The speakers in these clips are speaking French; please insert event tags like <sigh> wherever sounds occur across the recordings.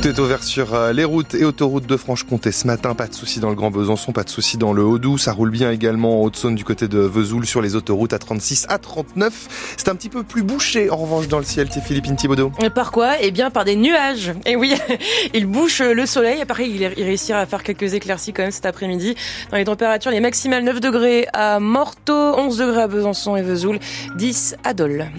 Tout est ouvert sur euh, les routes et autoroutes de Franche-Comté ce matin. Pas de soucis dans le Grand Besançon, pas de soucis dans le Haut-Doubs. Ça roule bien également en Haute-Saône du côté de Vesoul sur les autoroutes à 36 à 39. C'est un petit peu plus bouché en revanche dans le ciel, c'est Philippine Thibaudot. Par quoi? Eh bien par des nuages. Et oui, <laughs> il bouche le soleil. Pareil, il réussira à faire quelques éclaircies quand même cet après-midi. Dans les températures, les maximales 9 degrés à Morteau, 11 degrés à Besançon et Vesoul, 10 à Dole.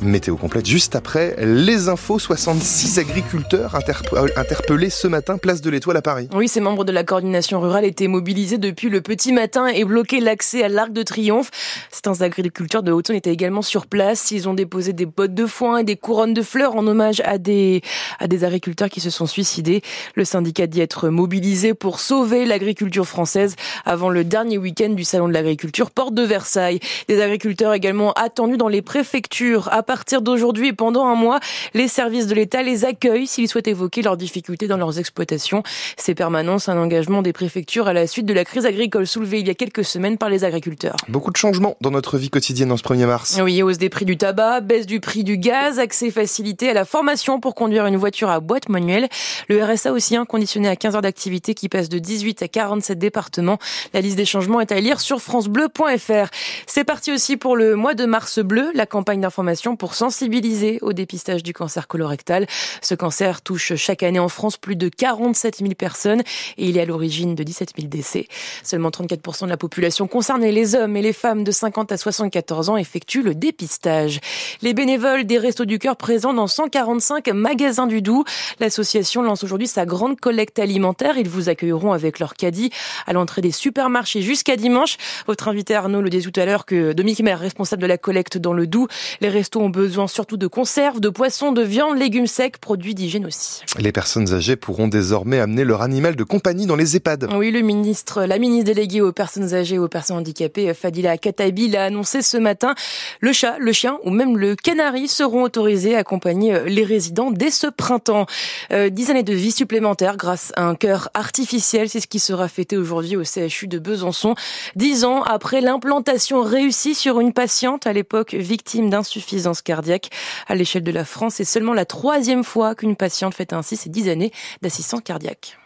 Météo complète juste après les infos. 66 agriculteurs interpellés euh, interpellés ce matin, place de l'Étoile à Paris. Oui, ces membres de la coordination rurale étaient mobilisés depuis le petit matin et bloquaient l'accès à l'Arc de Triomphe. Certains agriculteurs de haute étaient également sur place. Ils ont déposé des bottes de foin et des couronnes de fleurs en hommage à des, à des agriculteurs qui se sont suicidés. Le syndicat dit être mobilisé pour sauver l'agriculture française avant le dernier week-end du Salon de l'agriculture, porte de Versailles. Des agriculteurs également attendus dans les préfectures. À partir d'aujourd'hui et pendant un mois, les services de l'État les accueillent s'ils souhaitent évoquer leurs difficultés dans leurs exploitations. Ces permanences, un engagement des préfectures à la suite de la crise agricole soulevée il y a quelques semaines par les agriculteurs. Beaucoup de changements dans notre vie quotidienne en ce 1er mars. Oui, hausse des prix du tabac, baisse du prix du gaz, accès facilité à la formation pour conduire une voiture à boîte manuelle. Le RSA aussi, un conditionné à 15 heures d'activité qui passe de 18 à 47 départements. La liste des changements est à lire sur francebleu.fr. C'est parti aussi pour le mois de mars bleu, la campagne d'information pour sensibiliser au dépistage du cancer colorectal. Ce cancer touche chaque chaque année en France plus de 47 000 personnes et il est à l'origine de 17 000 décès. Seulement 34% de la population concernée, les hommes et les femmes de 50 à 74 ans, effectuent le dépistage. Les bénévoles des Restos du Cœur présents dans 145 magasins du Doubs. L'association lance aujourd'hui sa grande collecte alimentaire. Ils vous accueilleront avec leur caddie à l'entrée des supermarchés jusqu'à dimanche. Votre invité Arnaud le dit tout à l'heure que Dominique Maire, responsable de la collecte dans le Doubs, les restos ont besoin surtout de conserves, de poissons, de viande, légumes secs, produits d'hygiène aussi. Les personnes âgées pourront désormais amener leur animal de compagnie dans les EHPAD. Oui, le ministre, la ministre déléguée aux personnes âgées et aux personnes handicapées, Fadila Katabi, l'a annoncé ce matin. Le chat, le chien ou même le canari seront autorisés à accompagner euh, les résidents dès ce printemps. Euh, dix années de vie supplémentaires grâce à un cœur artificiel, c'est ce qui sera fêté aujourd'hui au CHU de Besançon. Dix ans après l'implantation réussie sur une patiente à l'époque victime d'insuffisance cardiaque à l'échelle de la France, c'est seulement la troisième fois qu'une patiente fait ainsi ses 10 années d'assistance cardiaque.